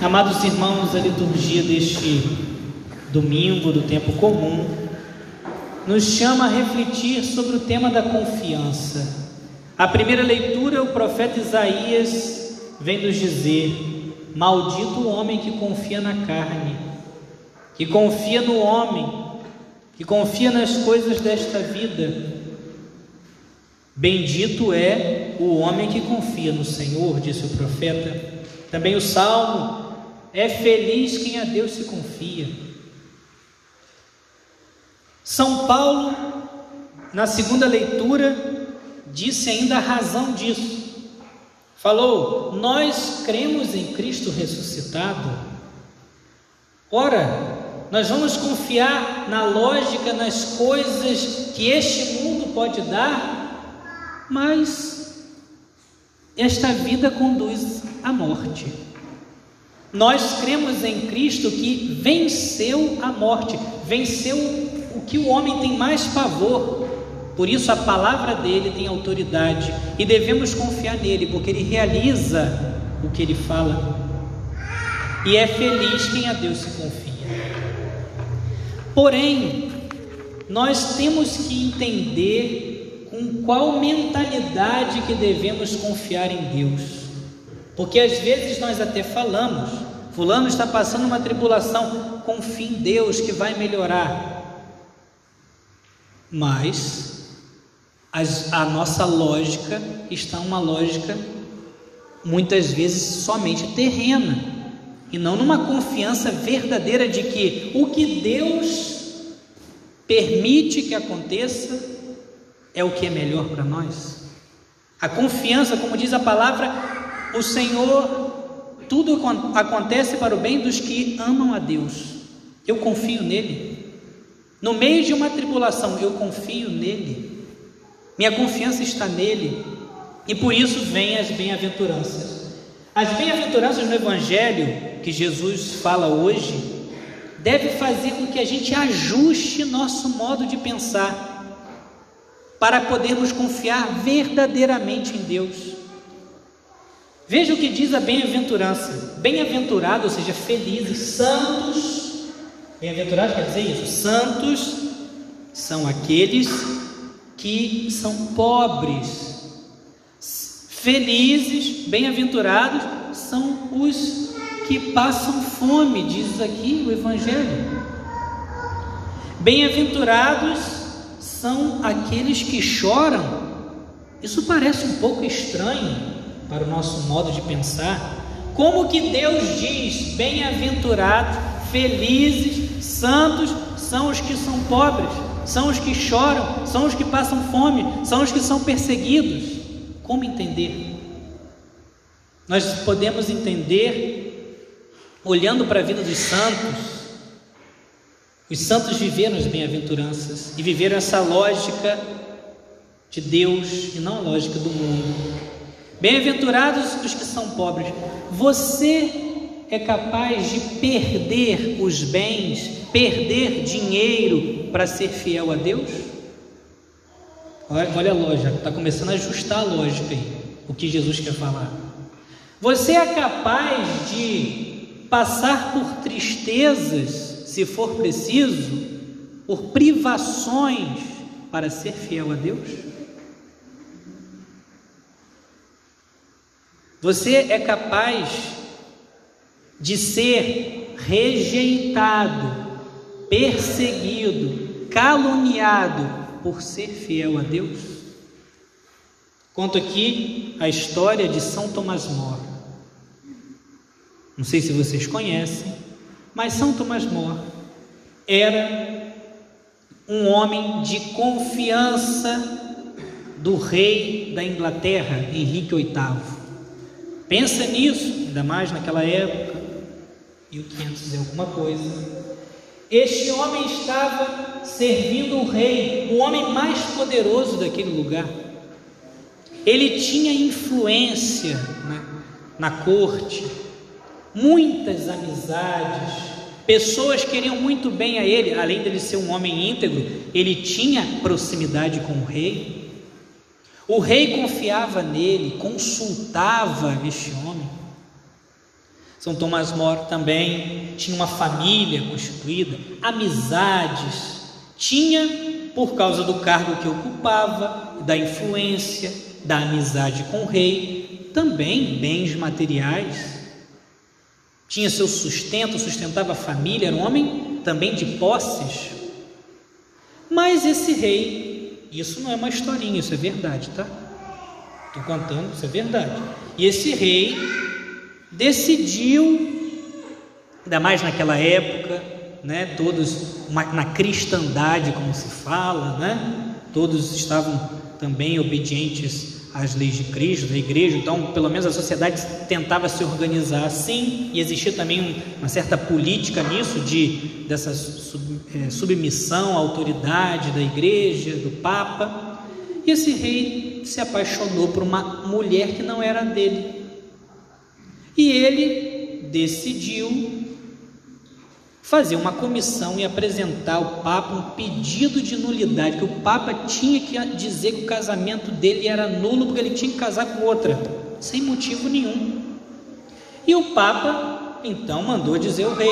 Amados irmãos, a liturgia deste domingo do tempo comum nos chama a refletir sobre o tema da confiança. A primeira leitura, o profeta Isaías vem nos dizer: Maldito o homem que confia na carne, que confia no homem, que confia nas coisas desta vida. Bendito é o homem que confia no Senhor, disse o profeta. Também o salmo: É feliz quem a Deus se confia. São Paulo, na segunda leitura, disse ainda a razão disso. Falou: Nós cremos em Cristo ressuscitado. Ora, nós vamos confiar na lógica, nas coisas que este mundo pode dar mas esta vida conduz à morte. Nós cremos em Cristo que venceu a morte, venceu o que o homem tem mais pavor. Por isso a palavra dele tem autoridade e devemos confiar nele, porque ele realiza o que ele fala. E é feliz quem a Deus se confia. Porém, nós temos que entender com qual mentalidade que devemos confiar em Deus. Porque às vezes nós até falamos, fulano está passando uma tribulação, confie em Deus que vai melhorar. Mas as, a nossa lógica está uma lógica muitas vezes somente terrena e não numa confiança verdadeira de que o que Deus permite que aconteça é o que é melhor para nós. A confiança, como diz a palavra, o Senhor, tudo acontece para o bem dos que amam a Deus. Eu confio nele. No meio de uma tribulação, eu confio nele. Minha confiança está nele. E por isso vêm as bem-aventuranças. As bem-aventuranças no Evangelho que Jesus fala hoje deve fazer com que a gente ajuste nosso modo de pensar para podermos confiar verdadeiramente em Deus. Veja o que diz a bem-aventurança: bem-aventurado, ou seja, felizes, santos. Bem-aventurado quer dizer isso? Santos são aqueles que são pobres. Felizes, bem-aventurados são os que passam fome, diz aqui o Evangelho. Bem-aventurados são aqueles que choram. Isso parece um pouco estranho para o nosso modo de pensar. Como que Deus diz: bem-aventurados, felizes, santos são os que são pobres, são os que choram, são os que passam fome, são os que são perseguidos? Como entender? Nós podemos entender olhando para a vida dos santos os santos viveram as bem-aventuranças e viveram essa lógica de Deus e não a lógica do mundo. Bem-aventurados os que são pobres. Você é capaz de perder os bens, perder dinheiro para ser fiel a Deus? Olha, a lógica, está começando a ajustar a lógica aí, o que Jesus quer falar. Você é capaz de passar por tristezas se for preciso, por privações para ser fiel a Deus? Você é capaz de ser rejeitado, perseguido, caluniado por ser fiel a Deus? Conto aqui a história de São Tomás Moro. Não sei se vocês conhecem, mas São Tomás More era um homem de confiança do rei da Inglaterra, Henrique VIII. Pensa nisso, ainda mais naquela época, 1500 e alguma coisa. Este homem estava servindo o rei, o homem mais poderoso daquele lugar. Ele tinha influência né, na corte, muitas amizades, pessoas queriam muito bem a ele, além dele ser um homem íntegro, ele tinha proximidade com o rei. O rei confiava nele, consultava este homem. São Tomás More também tinha uma família constituída, amizades, tinha, por causa do cargo que ocupava, da influência, da amizade com o rei, também bens materiais. Tinha seu sustento, sustentava a família, era um homem também de posses. Mas esse rei, isso não é uma historinha, isso é verdade, tá? Estou contando, isso é verdade. E esse rei decidiu, ainda mais naquela época, né, todos na cristandade, como se fala, né, todos estavam também obedientes às leis de Cristo, da igreja, então pelo menos a sociedade tentava se organizar assim, e existia também uma certa política nisso, de, dessa sub, é, submissão à autoridade da igreja, do Papa, e esse rei se apaixonou por uma mulher que não era dele, e ele decidiu fazer uma comissão e apresentar ao Papa um pedido de nulidade, que o Papa tinha que dizer que o casamento dele era nulo porque ele tinha que casar com outra, sem motivo nenhum. E o Papa então mandou dizer ao rei: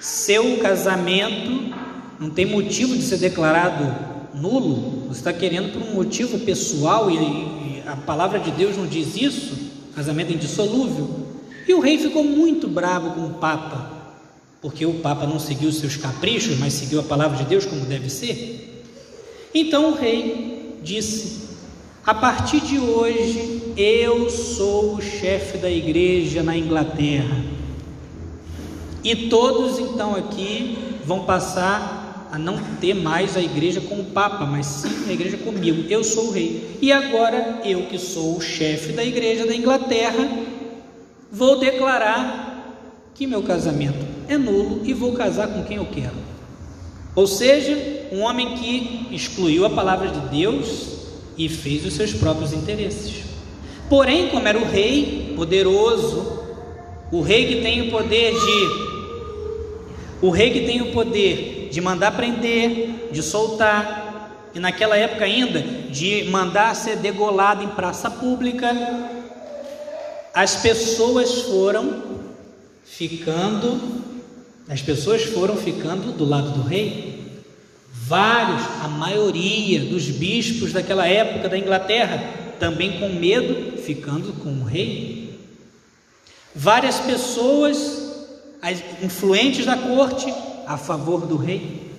seu casamento não tem motivo de ser declarado nulo, você está querendo por um motivo pessoal e, a palavra de Deus não diz isso casamento indissolúvel. E o rei ficou muito bravo com o Papa, porque o Papa não seguiu seus caprichos, mas seguiu a palavra de Deus como deve ser. Então o rei disse: A partir de hoje eu sou o chefe da igreja na Inglaterra. E todos então aqui vão passar a não ter mais a igreja com o Papa, mas sim a igreja comigo. Eu sou o rei. E agora, eu que sou o chefe da igreja da Inglaterra, vou declarar que meu casamento é nulo e vou casar com quem eu quero. Ou seja, um homem que excluiu a palavra de Deus e fez os seus próprios interesses. Porém, como era o rei poderoso, o rei que tem o poder de o rei que tem o poder de mandar prender, de soltar, e naquela época ainda de mandar ser degolado em praça pública, as pessoas foram ficando, as pessoas foram ficando do lado do rei. Vários, a maioria dos bispos daquela época da Inglaterra, também com medo, ficando com o rei. Várias pessoas, as influentes da corte, a favor do rei.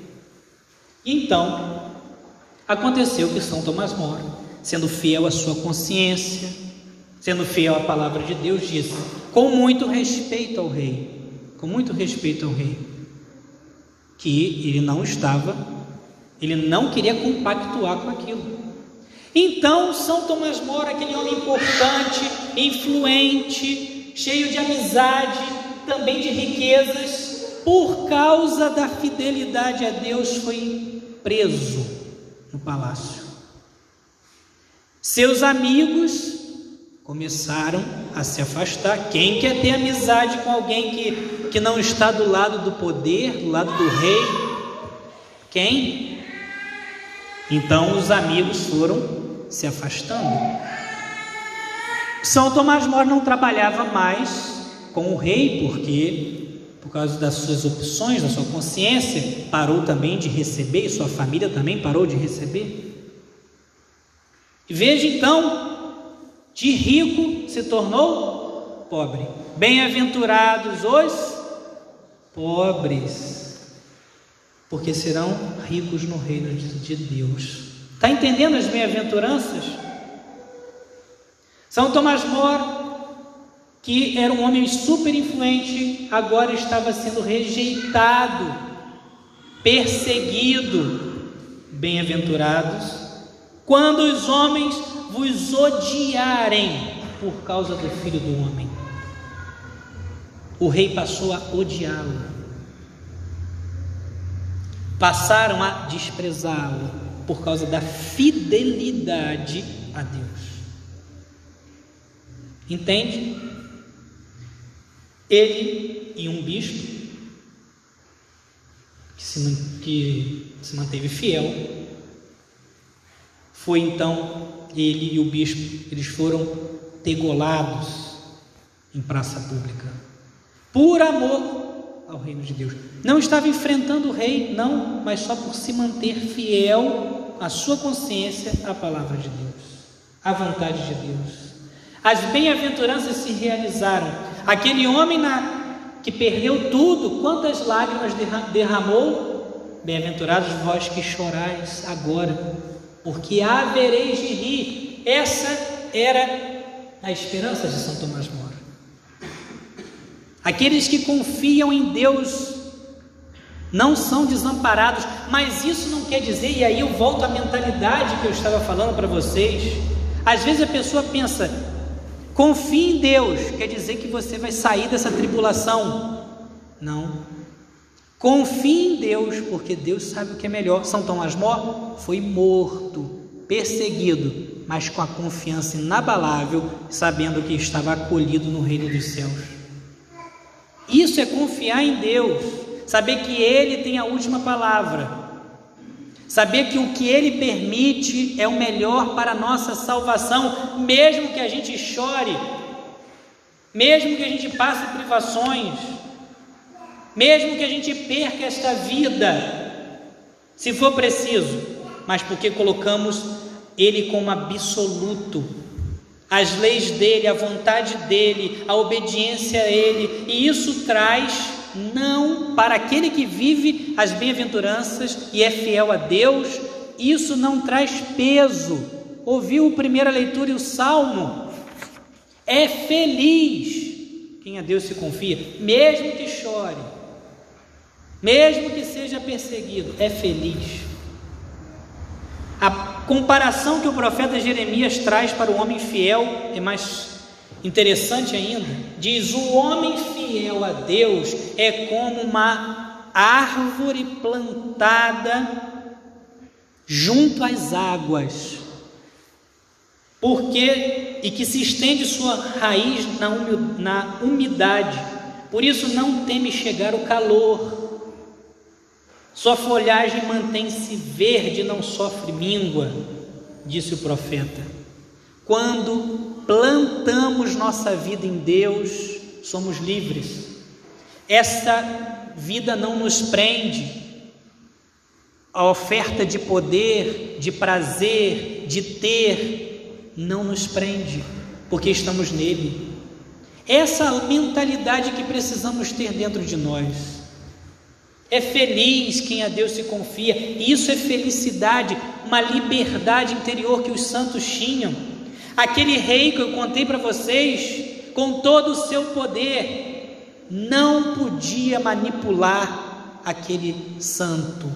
Então, aconteceu que São Tomás Moro, sendo fiel à sua consciência, sendo fiel à palavra de Deus, disse, com muito respeito ao rei, com muito respeito ao rei, que ele não estava, ele não queria compactuar com aquilo. Então, São Tomás Moro, aquele homem importante, influente, cheio de amizade, também de riquezas, por causa da fidelidade a Deus, foi preso no palácio. Seus amigos começaram a se afastar. Quem quer ter amizade com alguém que, que não está do lado do poder, do lado do rei? Quem? Então os amigos foram se afastando. São Tomás Moro não trabalhava mais com o rei, porque por causa das suas opções, da sua consciência, parou também de receber, e sua família também parou de receber. E veja então, de rico se tornou pobre. Bem-aventurados os pobres, porque serão ricos no reino de Deus. Está entendendo as bem-aventuranças? São Tomás More que era um homem super influente, agora estava sendo rejeitado, perseguido. Bem-aventurados quando os homens vos odiarem por causa do filho do homem. O rei passou a odiá-lo, passaram a desprezá-lo por causa da fidelidade a Deus. Entende? Ele e um bispo que se, que se manteve fiel foi então ele e o bispo, eles foram degolados em praça pública, por amor ao reino de Deus. Não estava enfrentando o rei, não, mas só por se manter fiel à sua consciência à palavra de Deus, à vontade de Deus. As bem-aventuranças se realizaram. Aquele homem na, que perdeu tudo, quantas lágrimas derramou? Bem-aventurados vós que chorais agora, porque havereis de rir. Essa era a esperança de São Tomás Moro. Aqueles que confiam em Deus não são desamparados, mas isso não quer dizer, e aí eu volto à mentalidade que eu estava falando para vocês. Às vezes a pessoa pensa, confie em Deus, quer dizer que você vai sair dessa tribulação. Não. Confie em Deus, porque Deus sabe o que é melhor. São Tomás Mó foi morto, perseguido, mas com a confiança inabalável, sabendo que estava acolhido no reino dos céus. Isso é confiar em Deus saber que Ele tem a última palavra, saber que o que Ele permite é o melhor para a nossa salvação, mesmo que a gente chore, mesmo que a gente passe privações, mesmo que a gente perca esta vida, se for preciso, mas porque colocamos Ele como absoluto, as leis dele, a vontade dele, a obediência a ele, e isso traz não para aquele que vive as bem-aventuranças e é fiel a Deus, isso não traz peso. Ouviu a primeira leitura e o salmo? É feliz quem a Deus se confia, mesmo que chore, mesmo que seja perseguido, é feliz. A comparação que o profeta Jeremias traz para o homem fiel é mais Interessante ainda, diz: o homem fiel a Deus é como uma árvore plantada junto às águas, porque e que se estende sua raiz na umidade, por isso não teme chegar o calor. Sua folhagem mantém-se verde, não sofre míngua, disse o profeta. Quando plantamos nossa vida em Deus, somos livres. Essa vida não nos prende. A oferta de poder, de prazer, de ter, não nos prende, porque estamos nele. Essa mentalidade que precisamos ter dentro de nós. É feliz quem a Deus se confia, isso é felicidade, uma liberdade interior que os santos tinham. Aquele rei que eu contei para vocês, com todo o seu poder, não podia manipular aquele santo,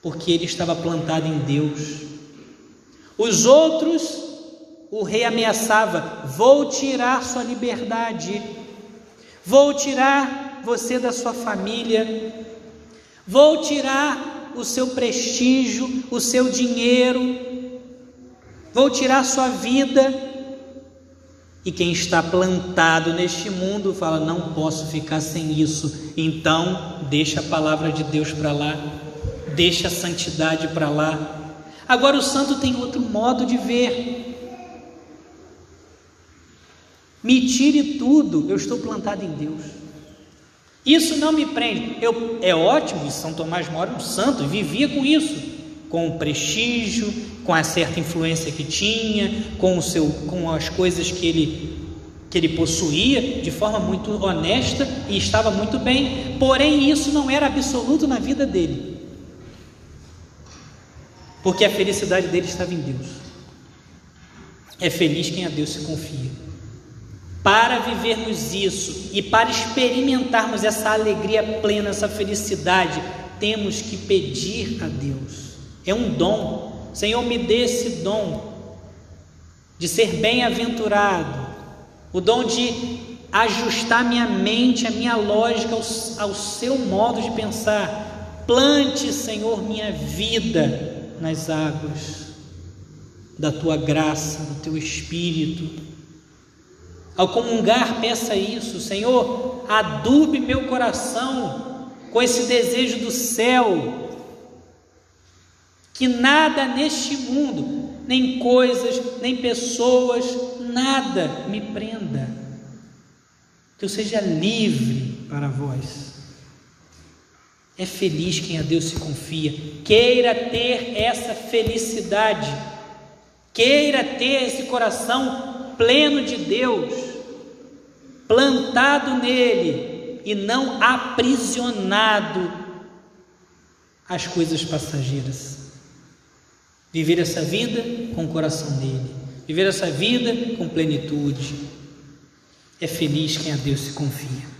porque ele estava plantado em Deus. Os outros, o rei ameaçava: vou tirar sua liberdade, vou tirar você da sua família, vou tirar o seu prestígio, o seu dinheiro, vou tirar sua vida. E quem está plantado neste mundo fala: não posso ficar sem isso. Então, deixa a palavra de Deus para lá, deixa a santidade para lá. Agora, o santo tem outro modo de ver. Me tire tudo, eu estou plantado em Deus. Isso não me prende. Eu, é ótimo, São Tomás mora um santo, vivia com isso com o prestígio, com a certa influência que tinha, com, o seu, com as coisas que ele, que ele possuía de forma muito honesta e estava muito bem, porém isso não era absoluto na vida dele, porque a felicidade dele estava em Deus. É feliz quem a Deus se confia. Para vivermos isso e para experimentarmos essa alegria plena, essa felicidade, temos que pedir a Deus. É um dom. Senhor, me dê esse dom de ser bem-aventurado, o dom de ajustar minha mente, a minha lógica ao, ao seu modo de pensar. Plante, Senhor, minha vida nas águas da tua graça, do teu espírito. Ao comungar, peça isso, Senhor, adube meu coração com esse desejo do céu, que nada neste mundo, nem coisas, nem pessoas, nada me prenda. Que eu seja livre para vós. É feliz quem a Deus se confia. Queira ter essa felicidade. Queira ter esse coração pleno de Deus, plantado nele e não aprisionado às coisas passageiras. Viver essa vida com o coração dele, viver essa vida com plenitude. É feliz quem a Deus se confia.